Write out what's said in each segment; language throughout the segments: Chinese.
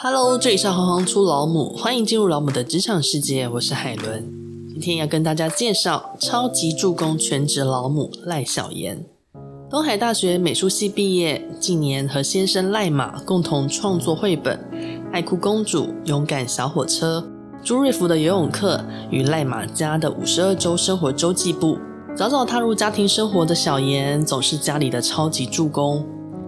Hello，这里是行行出老母，欢迎进入老母的职场世界，我是海伦。今天要跟大家介绍超级助攻全职老母赖小妍。东海大学美术系毕业，近年和先生赖马共同创作绘本《爱哭公主》《勇敢小火车》《朱瑞福的游泳课》与赖马家的五十二周生活周记簿。早早踏入家庭生活的小妍，总是家里的超级助攻，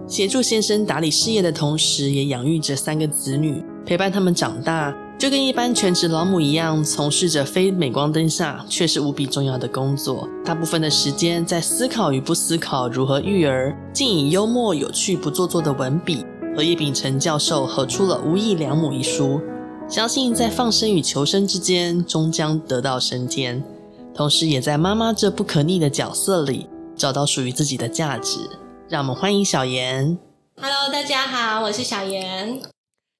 协助先生打理事业的同时，也养育着三个子女，陪伴他们长大，就跟一般全职老母一样，从事着非镁光灯下却是无比重要的工作。大部分的时间在思考与不思考如何育儿，竟以幽默有趣、不做作的文笔，和叶丙成教授合出了《无翼良母》一书，相信在放生与求生之间，终将得到升天。同时，也在妈妈这不可逆的角色里找到属于自己的价值。让我们欢迎小妍。Hello，大家好，我是小妍。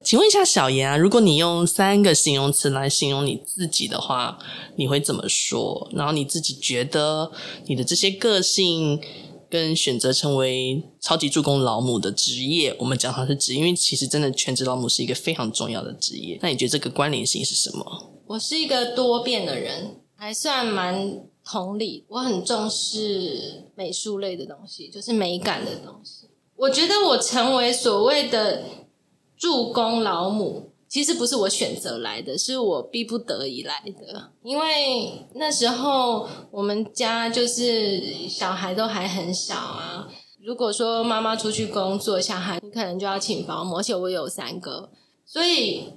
请问一下，小妍啊，如果你用三个形容词来形容你自己的话，你会怎么说？然后你自己觉得你的这些个性跟选择成为超级助攻老母的职业，我们讲它是职业，因为其实真的全职老母是一个非常重要的职业。那你觉得这个关联性是什么？我是一个多变的人。还算蛮同理，我很重视美术类的东西，就是美感的东西。我觉得我成为所谓的助攻老母，其实不是我选择来的，是我逼不得已来的。因为那时候我们家就是小孩都还很小啊，如果说妈妈出去工作，小孩你可能就要请保姆，而且我有三个，所以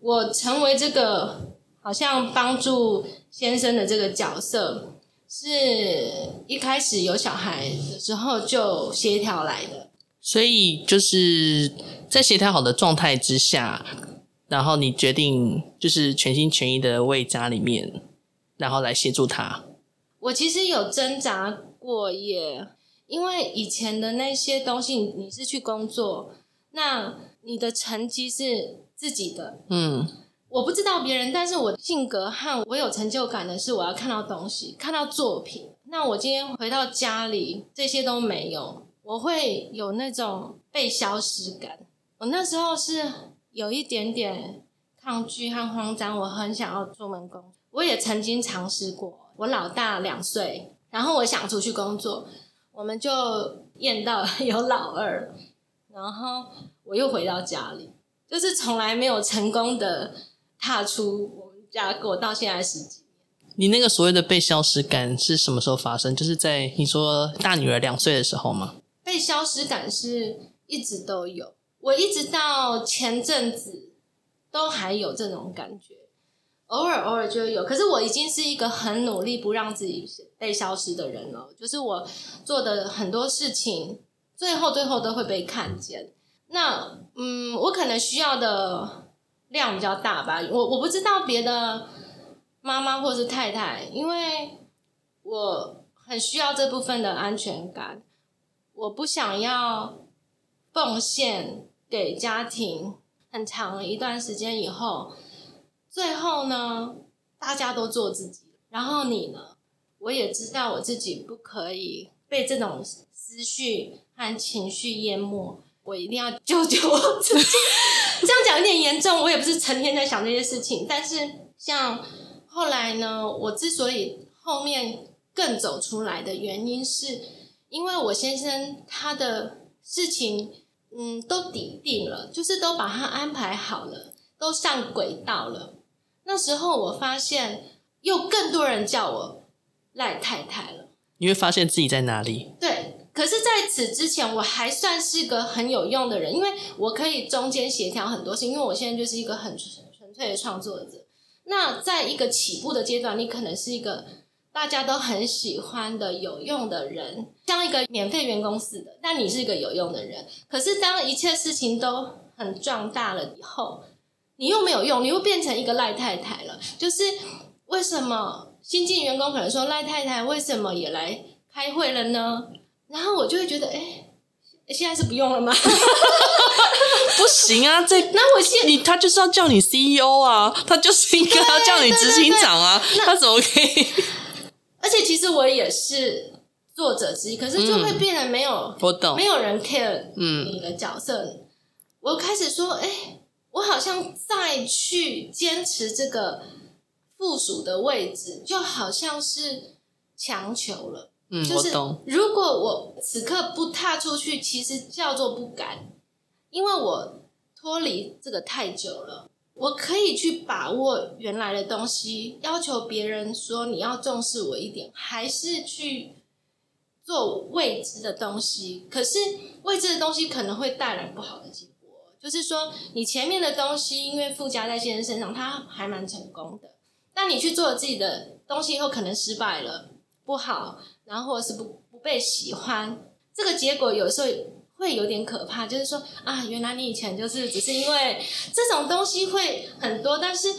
我成为这个。好像帮助先生的这个角色，是一开始有小孩的时候就协调来的。所以就是在协调好的状态之下，然后你决定就是全心全意的为家里面，然后来协助他。我其实有挣扎过耶，因为以前的那些东西，你是去工作，那你的成绩是自己的，嗯。我不知道别人，但是我性格和我有成就感的是，我要看到东西，看到作品。那我今天回到家里，这些都没有，我会有那种被消失感。我那时候是有一点点抗拒和慌张，我很想要出门工作。我也曾经尝试过，我老大两岁，然后我想出去工作，我们就验到 有老二，然后我又回到家里，就是从来没有成功的。踏出我们家过到现在十几年，你那个所谓的被消失感是什么时候发生？就是在你说大女儿两岁的时候吗？被消失感是一直都有，我一直到前阵子都还有这种感觉，偶尔偶尔就有。可是我已经是一个很努力不让自己被消失的人了，就是我做的很多事情，最后最后都会被看见。那嗯，我可能需要的。量比较大吧，我我不知道别的妈妈或是太太，因为我很需要这部分的安全感，我不想要奉献给家庭很长一段时间以后，最后呢，大家都做自己，然后你呢，我也知道我自己不可以被这种思绪和情绪淹没。我一定要救救我自己，这样讲有点严重。我也不是成天在想这些事情，但是像后来呢，我之所以后面更走出来的原因，是因为我先生他的事情，嗯，都底定了，就是都把他安排好了，都上轨道了。那时候我发现，又更多人叫我赖太太了。你会发现自己在哪里？对。可是，在此之前，我还算是个很有用的人，因为我可以中间协调很多事情，因为我现在就是一个很纯粹的创作者。那在一个起步的阶段，你可能是一个大家都很喜欢的有用的人，像一个免费员工似的。但你是一个有用的人，可是当一切事情都很壮大了以后，你又没有用，你又变成一个赖太太了。就是为什么新进员工可能说赖太太为什么也来开会了呢？然后我就会觉得，哎，现在是不用了吗？不行啊，这 那我现你他就是要叫你 CEO 啊，他就是应该要叫你执行长啊，他怎么可以？而且其实我也是作者之一，可是就会变得没有，我懂，没有人 care 你的角色。嗯、我开始说，哎，我好像再去坚持这个附属的位置，就好像是强求了。嗯，就是。如果我此刻不踏出去，其实叫做不敢，因为我脱离这个太久了。我可以去把握原来的东西，要求别人说你要重视我一点，还是去做未知的东西。可是未知的东西可能会带来不好的结果，就是说你前面的东西因为附加在先生身上，他还蛮成功的，但你去做了自己的东西以后，可能失败了，不好，然后或者是不不被喜欢，这个结果有时候会有点可怕，就是说啊，原来你以前就是只是因为这种东西会很多，但是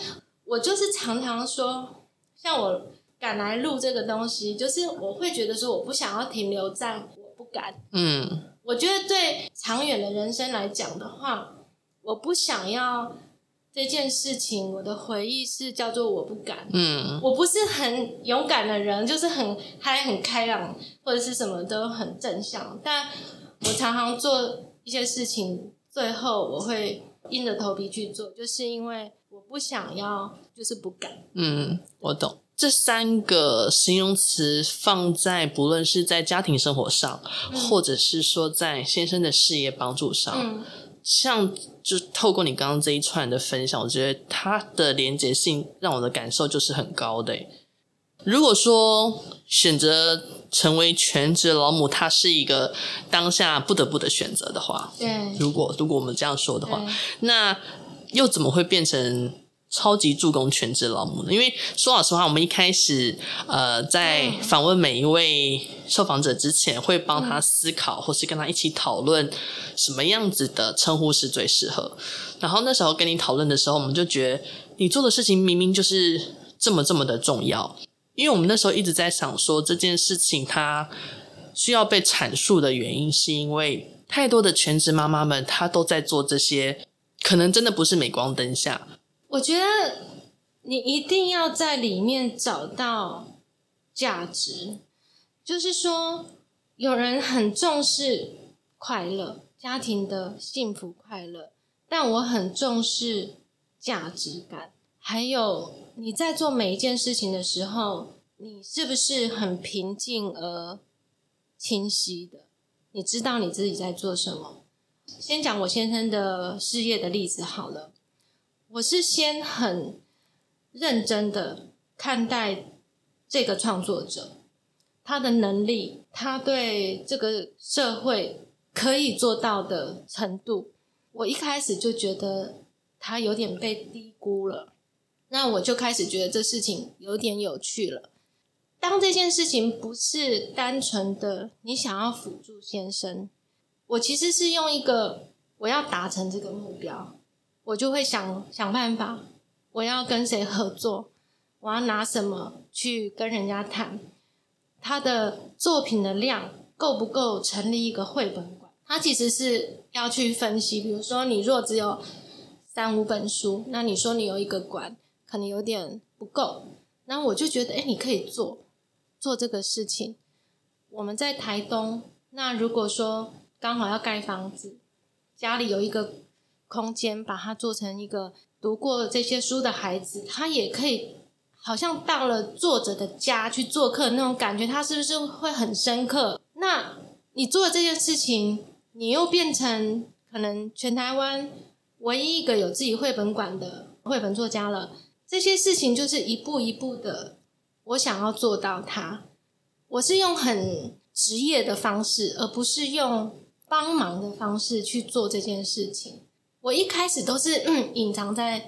我就是常常说，像我敢来录这个东西，就是我会觉得说，我不想要停留在我不敢，嗯，我觉得对长远的人生来讲的话，我不想要这件事情，我的回忆是叫做我不敢，嗯，我不是很勇敢的人，就是很嗨、很开朗，或者是什么都很正向，但。我常常做一些事情，最后我会硬着头皮去做，就是因为我不想要，就是不敢。嗯，我懂。这三个形容词放在不论是在家庭生活上，嗯、或者是说在先生的事业帮助上，嗯、像就透过你刚刚这一串的分享，我觉得它的连结性让我的感受就是很高的。如果说选择成为全职老母，它是一个当下不得不的选择的话，对，如果如果我们这样说的话，那又怎么会变成超级助攻全职老母的？因为说老实话，我们一开始呃在访问每一位受访者之前，会帮他思考，或是跟他一起讨论什么样子的称呼是最适合。然后那时候跟你讨论的时候，我们就觉得你做的事情明明就是这么这么的重要。因为我们那时候一直在想说，这件事情它需要被阐述的原因，是因为太多的全职妈妈们她都在做这些，可能真的不是镁光灯下。我觉得你一定要在里面找到价值，就是说，有人很重视快乐，家庭的幸福快乐，但我很重视价值感，还有。你在做每一件事情的时候，你是不是很平静而清晰的？你知道你自己在做什么？先讲我先生的事业的例子好了。我是先很认真的看待这个创作者，他的能力，他对这个社会可以做到的程度，我一开始就觉得他有点被低估了。那我就开始觉得这事情有点有趣了。当这件事情不是单纯的你想要辅助先生，我其实是用一个我要达成这个目标，我就会想想办法，我要跟谁合作，我要拿什么去跟人家谈，他的作品的量够不够成立一个绘本馆？他其实是要去分析，比如说你若只有三五本书，那你说你有一个馆。可能有点不够，那我就觉得，哎，你可以做做这个事情。我们在台东，那如果说刚好要盖房子，家里有一个空间，把它做成一个读过这些书的孩子，他也可以好像到了作者的家去做客那种感觉，他是不是会很深刻？那你做的这件事情，你又变成可能全台湾唯一一个有自己绘本馆的绘本作家了。这些事情就是一步一步的，我想要做到它。我是用很职业的方式，而不是用帮忙的方式去做这件事情。我一开始都是嗯隐藏在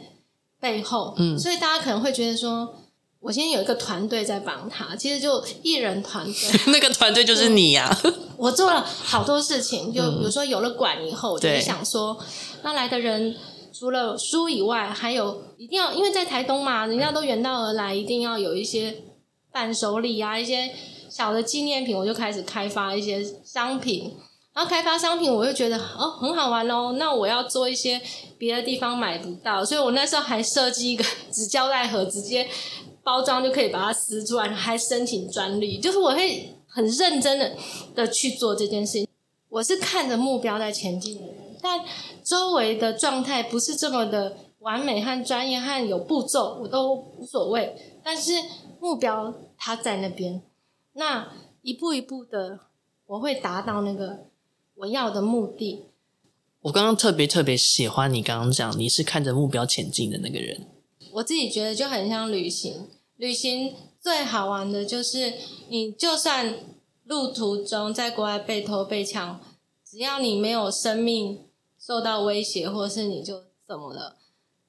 背后，嗯，所以大家可能会觉得说，我现在有一个团队在帮他，其实就艺人团队，那个团队就是你呀、啊。我做了好多事情，就比如说有了馆以后，我就会想说，那来的人。除了书以外，还有一定要，因为在台东嘛，人家都远道而来，一定要有一些伴手礼啊，一些小的纪念品，我就开始开发一些商品。然后开发商品，我就觉得哦，很好玩哦。那我要做一些别的地方买不到，所以我那时候还设计一个 纸胶带盒，直接包装就可以把它撕出来，还申请专利。就是我会很认真的的去做这件事情。我是看着目标在前进的。但周围的状态不是这么的完美和专业和有步骤，我都无所谓。但是目标它在那边，那一步一步的，我会达到那个我要的目的。我刚刚特别特别喜欢你刚刚讲，你是看着目标前进的那个人。我自己觉得就很像旅行，旅行最好玩的就是你就算路途中在国外被偷被抢，只要你没有生命受到威胁，或是你就怎么了，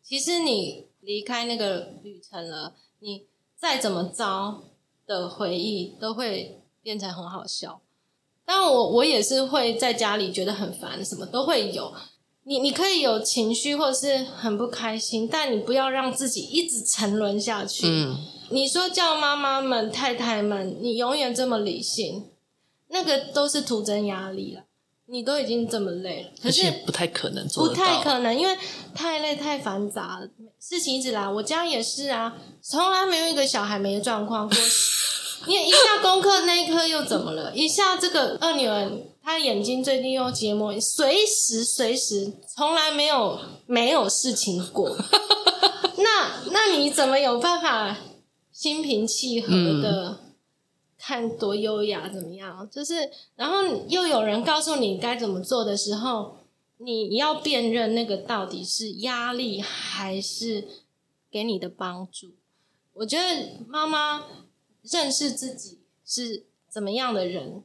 其实你离开那个旅程了，你。再怎么糟的回忆都会变成很好笑，但我我也是会在家里觉得很烦，什么都会有。你你可以有情绪或者是很不开心，但你不要让自己一直沉沦下去。嗯，你说叫妈妈们、太太们，你永远这么理性，那个都是徒增压力了。你都已经这么累了，可是不太可能做，不太可能，因为太累太繁杂了，事情一直来。我家也是啊，从来没有一个小孩没状况过。你一下功课那一科又怎么了？一下这个二女儿她眼睛最近又结膜，随时随时从来没有没有事情过。那那你怎么有办法心平气和的？嗯看多优雅，怎么样？就是，然后又有人告诉你该怎么做的时候，你要辨认那个到底是压力还是给你的帮助。我觉得妈妈认识自己是怎么样的人，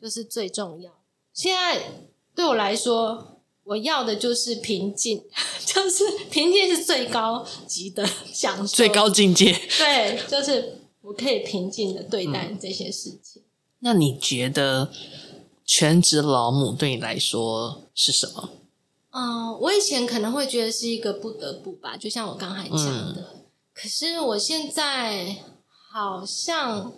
就是最重要。现在对我来说，我要的就是平静，就是平静是最高级的享受，最高境界。对，就是。我可以平静的对待这些事情。嗯。那你觉得全职老母对你来说是什么？嗯、呃，我以前可能会觉得是一个不得不吧，就像我刚才讲的。嗯、可是我现在好像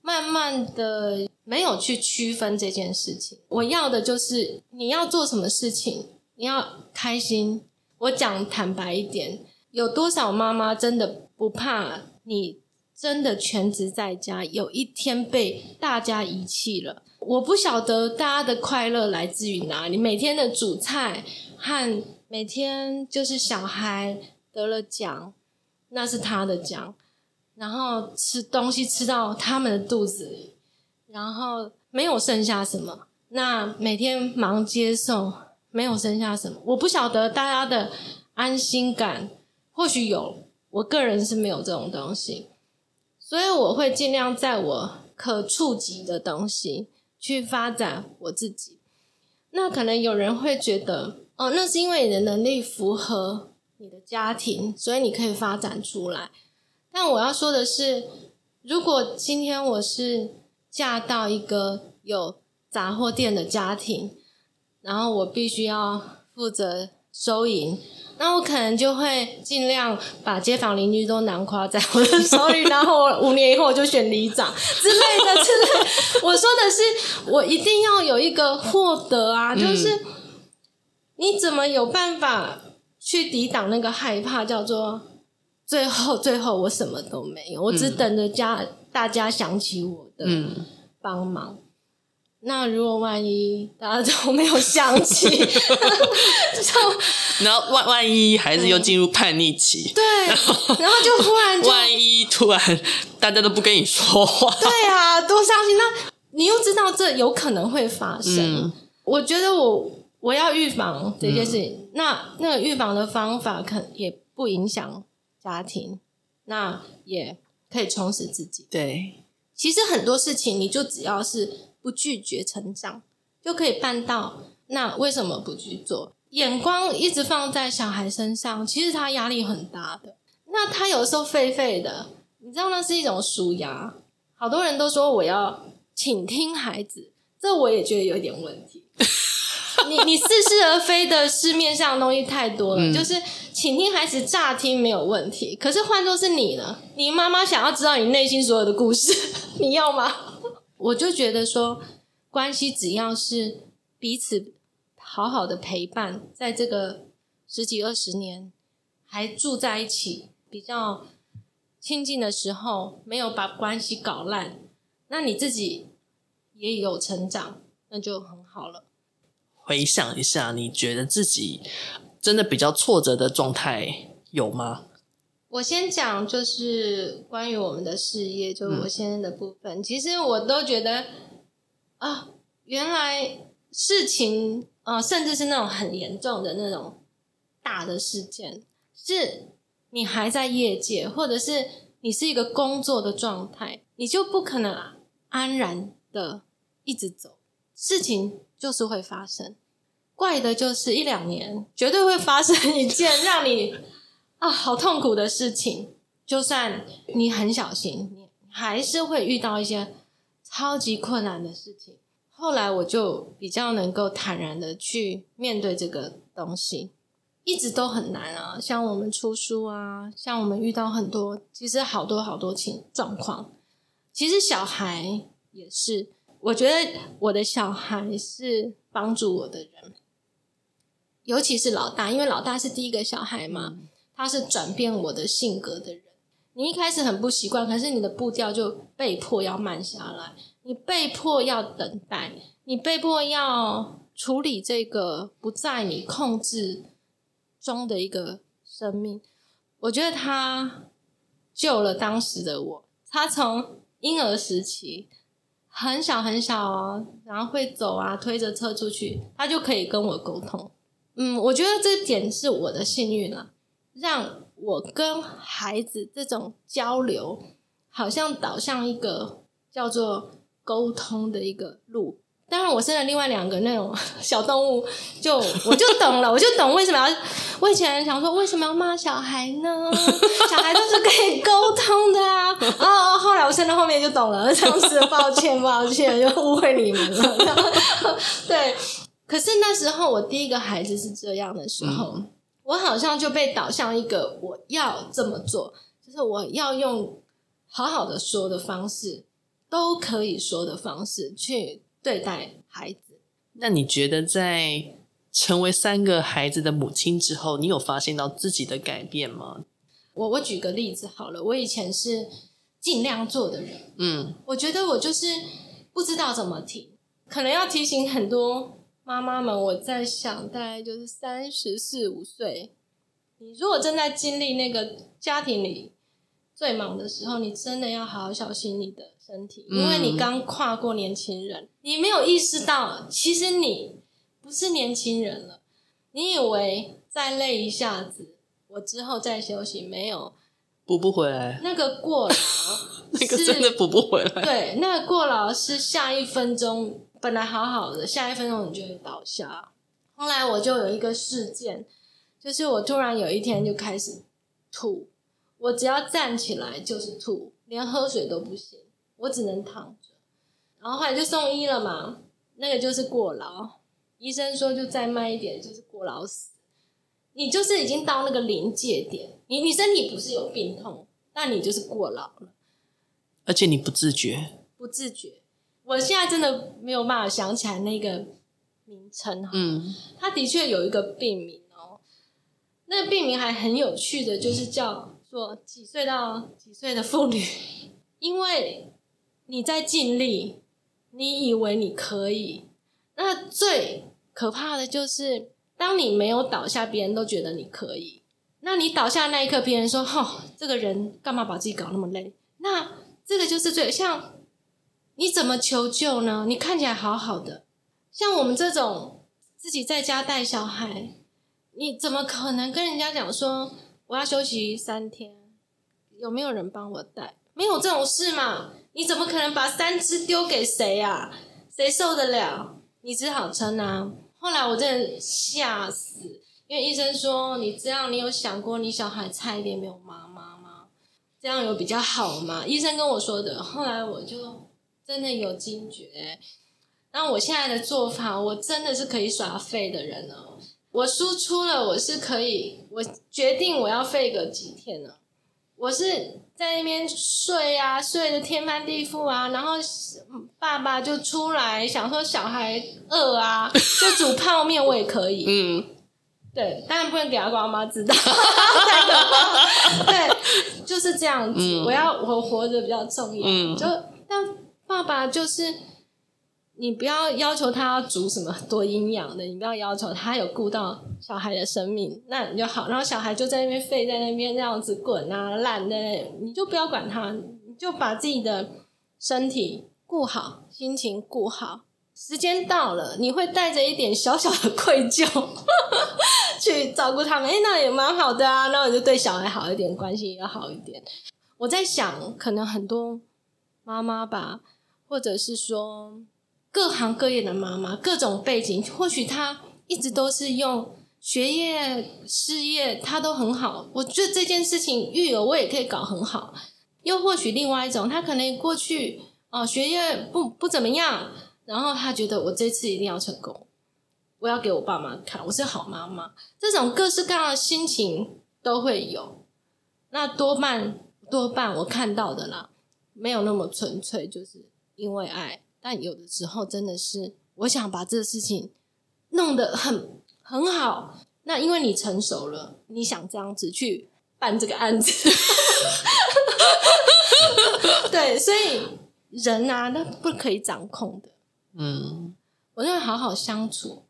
慢慢的没有去区分这件事情。我要的就是你要做什么事情，你要开心。我讲坦白一点，有多少妈妈真的不怕你？真的全职在家，有一天被大家遗弃了。我不晓得大家的快乐来自于哪里。每天的煮菜和每天就是小孩得了奖，那是他的奖。然后吃东西吃到他们的肚子里，然后没有剩下什么。那每天忙接送，没有剩下什么。我不晓得大家的安心感，或许有，我个人是没有这种东西。所以我会尽量在我可触及的东西去发展我自己。那可能有人会觉得，哦，那是因为你的能力符合你的家庭，所以你可以发展出来。但我要说的是，如果今天我是嫁到一个有杂货店的家庭，然后我必须要负责收银。那我可能就会尽量把街坊邻居都囊括在我的手里，然后我五年以后我就选里长之类的之类。我说的是，我一定要有一个获得啊，就是你怎么有办法去抵挡那个害怕？叫做最后最后我什么都没有，我只等着家大家想起我的帮忙。那如果万一大家都没有想起，就然后万万一孩子又进入叛逆期，对，然后，就突然就 万一突然大家都不跟你说话，对啊，多伤心！那你又知道这有可能会发生，嗯、我觉得我我要预防这些事情，嗯、那那个预防的方法可也不影响家庭，那也可以充实自己。对，其实很多事情你就只要是。不拒绝成长就可以办到，那为什么不去做？眼光一直放在小孩身上，其实他压力很大的。那他有时候废废的，你知道那是一种舒压。好多人都说我要倾听孩子，这我也觉得有点问题。你你似是而非的市面上的东西太多了，嗯、就是倾听孩子乍听没有问题，可是换作是你呢？你妈妈想要知道你内心所有的故事，你要吗？我就觉得说，关系只要是彼此好好的陪伴，在这个十几二十年还住在一起，比较亲近的时候，没有把关系搞烂，那你自己也有成长，那就很好了。回想一下，你觉得自己真的比较挫折的状态有吗？我先讲，就是关于我们的事业，就是我先生的部分。嗯、其实我都觉得啊，原来事情啊，甚至是那种很严重的那种大的事件，是你还在业界，或者是你是一个工作的状态，你就不可能安然的一直走。事情就是会发生，怪的就是一两年绝对会发生一件让你。啊，好痛苦的事情！就算你很小心，你还是会遇到一些超级困难的事情。后来我就比较能够坦然的去面对这个东西，一直都很难啊。像我们出书啊，像我们遇到很多，其实好多好多情状况。其实小孩也是，我觉得我的小孩是帮助我的人，尤其是老大，因为老大是第一个小孩嘛。他是转变我的性格的人。你一开始很不习惯，可是你的步调就被迫要慢下来，你被迫要等待，你被迫要处理这个不在你控制中的一个生命。我觉得他救了当时的我。他从婴儿时期很小很小哦，然后会走啊，推着车出去，他就可以跟我沟通。嗯，我觉得这点是我的幸运了。让我跟孩子这种交流，好像导向一个叫做沟通的一个路。当然，我生了另外两个那种 小动物，就我就懂了，我就懂为什么要。我以前想说，为什么要骂小孩呢？小孩都是可以沟通的啊。哦，后来我生到后面就懂了，这样子，抱歉，抱歉，又误会你们了。对，可是那时候我第一个孩子是这样的时候。嗯我好像就被导向一个我要这么做，就是我要用好好的说的方式，都可以说的方式去对待孩子。那你觉得在成为三个孩子的母亲之后，你有发现到自己的改变吗？我我举个例子好了，我以前是尽量做的人，嗯，我觉得我就是不知道怎么停，可能要提醒很多。妈妈们，我在想，大概就是三十四五岁。你如果正在经历那个家庭里最忙的时候，你真的要好好小心你的身体，因为你刚跨过年轻人，你没有意识到，其实你不是年轻人了。你以为再累一下子，我之后再休息，没有，补不回来。那个过劳，那个真的补不回来。对，那个过劳是下一分钟。本来好好的，下一分钟你就会倒下。后来我就有一个事件，就是我突然有一天就开始吐，我只要站起来就是吐，连喝水都不行，我只能躺着。然后后来就送医了嘛，那个就是过劳，医生说就再慢一点就是过劳死。你就是已经到那个临界点，你你身体不是有病痛，但你就是过劳了，而且你不自觉，不自觉。我现在真的没有办法想起来那个名称哈，嗯，他的确有一个病名哦，那个病名还很有趣的，就是叫做几岁到几岁的妇女，因为你在尽力，你以为你可以，那最可怕的就是当你没有倒下，别人都觉得你可以，那你倒下那一刻，别人说：“哦，这个人干嘛把自己搞那么累？”那这个就是最像。你怎么求救呢？你看起来好好的，像我们这种自己在家带小孩，你怎么可能跟人家讲说我要休息三天？有没有人帮我带？没有这种事嘛？你怎么可能把三只丢给谁啊？谁受得了？你只好撑啊！后来我真的吓死，因为医生说你这样，你有想过你小孩差一点没有妈妈吗？这样有比较好吗？医生跟我说的。后来我就。真的有惊觉，那我现在的做法，我真的是可以耍废的人哦。我输出了，我是可以，我决定我要废个几天呢。我是在那边睡啊，睡得天翻地覆啊，然后爸爸就出来想说小孩饿啊，就煮泡面，我也可以。嗯，对，当然不能给阿公阿妈知道。对，就是这样子。嗯、我要我活着比较重要，嗯、就但。爸爸就是你不要要求他要煮什么多营养的，你不要要求他有顾到小孩的生命，那你就好。然后小孩就在那边废在那边这样子滚啊烂的，你就不要管他，你就把自己的身体顾好，心情顾好。时间到了，你会带着一点小小的愧疚 去照顾他们。哎，那也蛮好的啊，那我就对小孩好一点，关系也好一点。我在想，可能很多妈妈吧，或者是说各行各业的妈妈，各种背景，或许她一直都是用学业、事业，她都很好。我觉得这件事情育儿我也可以搞很好。又或许另外一种，她可能过去哦、学业不不怎么样，然后她觉得我这次一定要成功，我要给我爸妈看我是好妈妈。这种各式各样的心情都会有，那多半。多半我看到的啦，没有那么纯粹，就是因为爱。但有的时候真的是，我想把这个事情弄得很很好。那因为你成熟了，你想这样子去办这个案子，对，所以人啊，那不可以掌控的。嗯，我认为好好相处，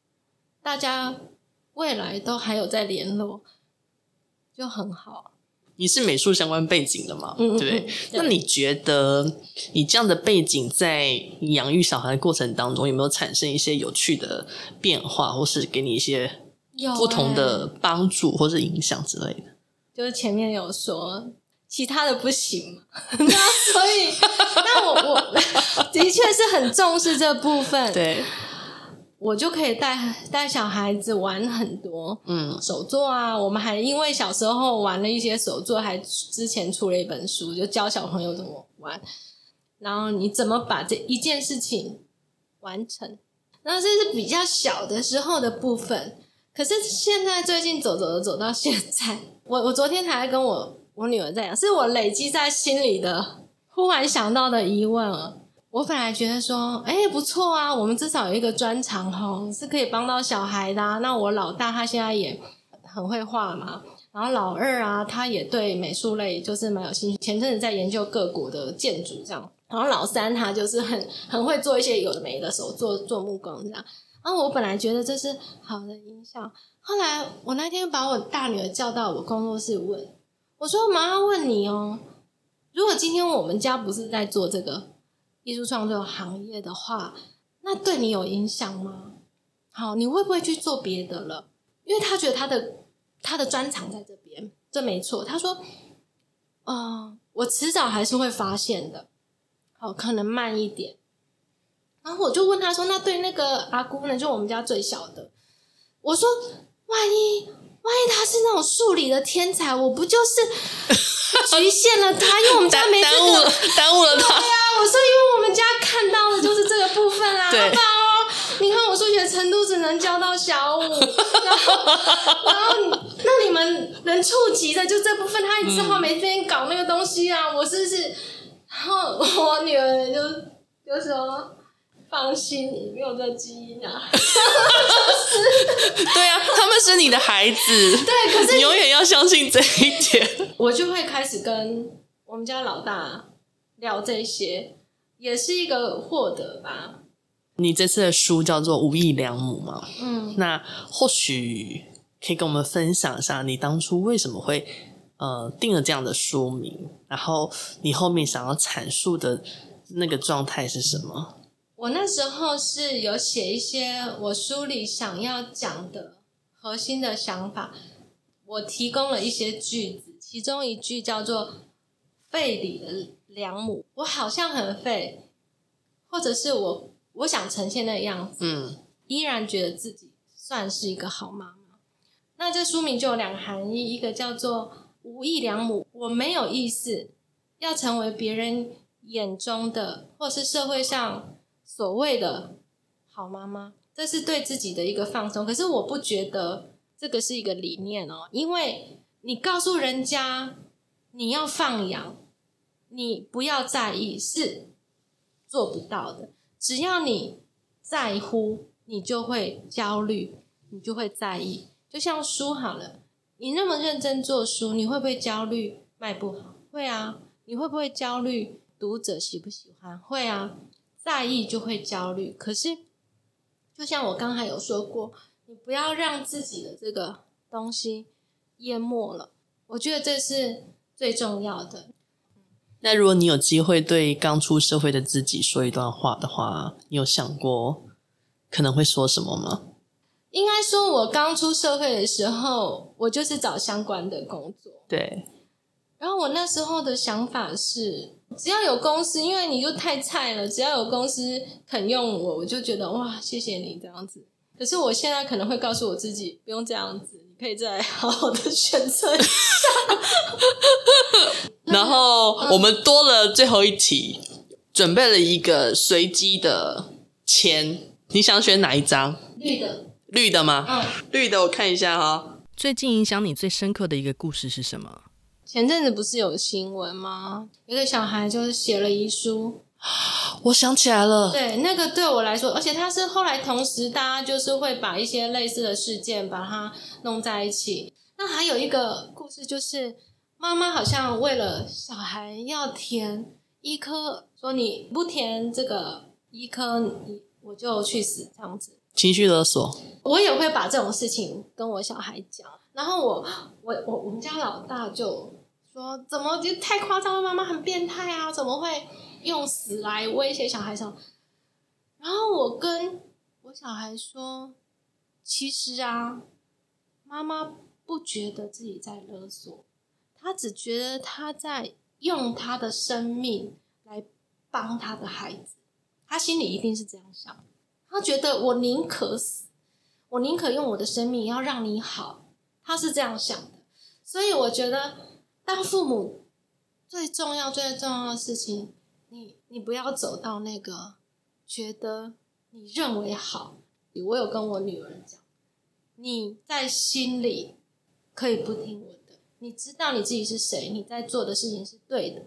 大家未来都还有在联络，就很好。你是美术相关背景的嘛？嗯，对。那你觉得你这样的背景在养育小孩的过程当中，有没有产生一些有趣的变化，或是给你一些不同的帮助或是影响之类的？就是前面有说其他的不行嘛，那所以那我我 的确是很重视这部分。对。我就可以带带小孩子玩很多，嗯，手作啊，我们还因为小时候玩了一些手作，还之前出了一本书，就教小朋友怎么玩，然后你怎么把这一件事情完成，然后这是比较小的时候的部分。可是现在最近走走走走到现在，我我昨天才跟我我女儿在讲，是我累积在心里的，忽然想到的疑问了。我本来觉得说，哎，不错啊，我们至少有一个专长吼，是可以帮到小孩的。那我老大他现在也很会画嘛，然后老二啊，他也对美术类就是蛮有兴趣，前阵子在研究各国的建筑这样。然后老三他就是很很会做一些有的没的手做做木工这样。然后我本来觉得这是好的印象，后来我那天把我大女儿叫到我工作室问，我说：“妈妈问你哦，如果今天我们家不是在做这个。”艺术创作行业的话，那对你有影响吗？好，你会不会去做别的了？因为他觉得他的他的专长在这边，这没错。他说：“嗯、呃，我迟早还是会发现的，好，可能慢一点。”然后我就问他说：“那对那个阿姑呢？就我们家最小的，我说，万一万一他是那种数理的天才，我不就是 局限了他？因为我们家没这个，耽误了，耽误了他。对啊，我说，因为。”我们家看到的就是这个部分啊，好不好？你看我数学程度只能教到小五，然后，然后那你们能触及的就这部分，他也只好每天搞那个东西啊。嗯、我是不是？然后我女儿就就说：“放心，你没有这基因啊。”对啊，他们是你的孩子，对，可是，你永远要相信这一点。我就会开始跟我们家老大聊这些。也是一个获得吧。你这次的书叫做《无义良母》嘛？嗯，那或许可以跟我们分享一下，你当初为什么会呃定了这样的书名，然后你后面想要阐述的那个状态是什么？我那时候是有写一些我书里想要讲的核心的想法，我提供了一些句子，其中一句叫做“废里的”。良母，我好像很废，或者是我我想呈现那个样子，嗯，依然觉得自己算是一个好妈妈。那这书名就有两个含义，一个叫做无义良母，我没有意思要成为别人眼中的或是社会上所谓的好妈妈，这是对自己的一个放松。可是我不觉得这个是一个理念哦，因为你告诉人家你要放养。你不要在意，是做不到的。只要你在乎，你就会焦虑，你就会在意。就像书好了，你那么认真做书，你会不会焦虑卖不好？会啊。你会不会焦虑读者喜不喜欢？会啊。在意就会焦虑。可是，就像我刚才有说过，你不要让自己的这个东西淹没了。我觉得这是最重要的。那如果你有机会对刚出社会的自己说一段话的话，你有想过可能会说什么吗？应该说，我刚出社会的时候，我就是找相关的工作。对。然后我那时候的想法是，只要有公司，因为你就太菜了，只要有公司肯用我，我就觉得哇，谢谢你这样子。可是我现在可能会告诉我自己，不用这样子，你可以再好好的选择一下。然后我们多了最后一题，准备了一个随机的签，你想选哪一张？绿的。绿的吗？嗯，绿的，我看一下哈。最近影响你最深刻的一个故事是什么？前阵子不是有新闻吗？一个小孩就是写了遗书，我想起来了。对，那个对我来说，而且他是后来同时，大家就是会把一些类似的事件把它弄在一起。那还有一个故事，就是妈妈好像为了小孩要填医科，说你不填这个医科，你我就去死这样子。情绪勒索，我也会把这种事情跟我小孩讲。然后我我我我们家老大就。说怎么就太夸张了？妈妈很变态啊！怎么会用死来威胁小孩上？然后我跟我小孩说，其实啊，妈妈不觉得自己在勒索，他只觉得他在用他的生命来帮他的孩子。他心里一定是这样想，他觉得我宁可死，我宁可用我的生命要让你好。他是这样想的，所以我觉得。当父母最重要、最重要的事情，你你不要走到那个觉得你认为好。我有跟我女儿讲，你在心里可以不听，你知道你自己是谁，你在做的事情是对的。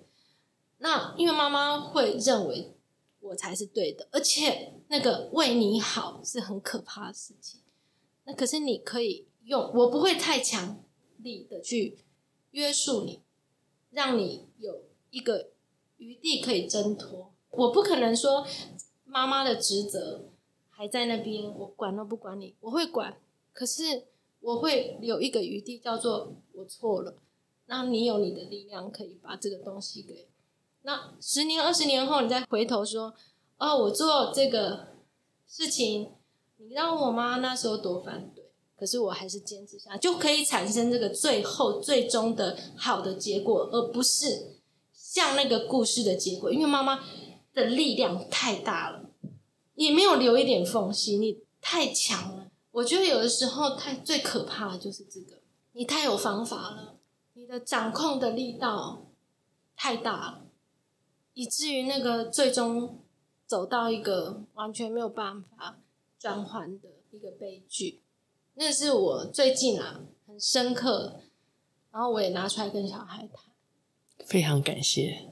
那因为妈妈会认为我才是对的，而且那个为你好是很可怕的事情。那可是你可以用，我不会太强力的去。约束你，让你有一个余地可以挣脱。我不可能说妈妈的职责还在那边，我管都不管你。我会管，可是我会有一个余地，叫做我错了。那你有你的力量，可以把这个东西给。那十年、二十年后，你再回头说，哦，我做这个事情，你让我妈那时候多反对。可是我还是坚持下，就可以产生这个最后最终的好的结果，而不是像那个故事的结果。因为妈妈的力量太大了，也没有留一点缝隙，你太强了。我觉得有的时候太最可怕的就是这个，你太有方法了，你的掌控的力道太大了，以至于那个最终走到一个完全没有办法转换的一个悲剧。那是我最近啊很深刻，然后我也拿出来跟小孩谈。非常感谢，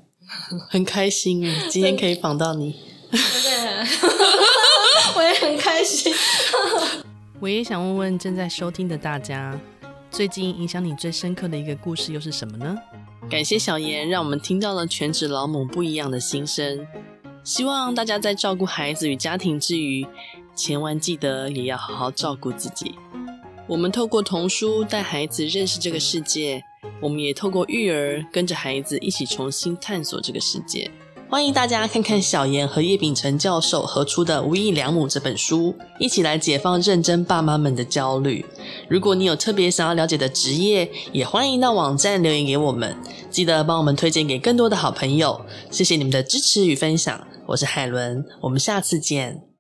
很开心今天可以访到你。对，我也很开心。我也想问问正在收听的大家，最近影响你最深刻的一个故事又是什么呢？感谢小妍，让我们听到了全职老母不一样的心声。希望大家在照顾孩子与家庭之余，千万记得也要好好照顾自己。我们透过童书带孩子认识这个世界，我们也透过育儿跟着孩子一起重新探索这个世界。欢迎大家看看小严和叶秉成教授合出的《无印良母》这本书，一起来解放认真爸妈们的焦虑。如果你有特别想要了解的职业，也欢迎到网站留言给我们，记得帮我们推荐给更多的好朋友。谢谢你们的支持与分享，我是海伦，我们下次见。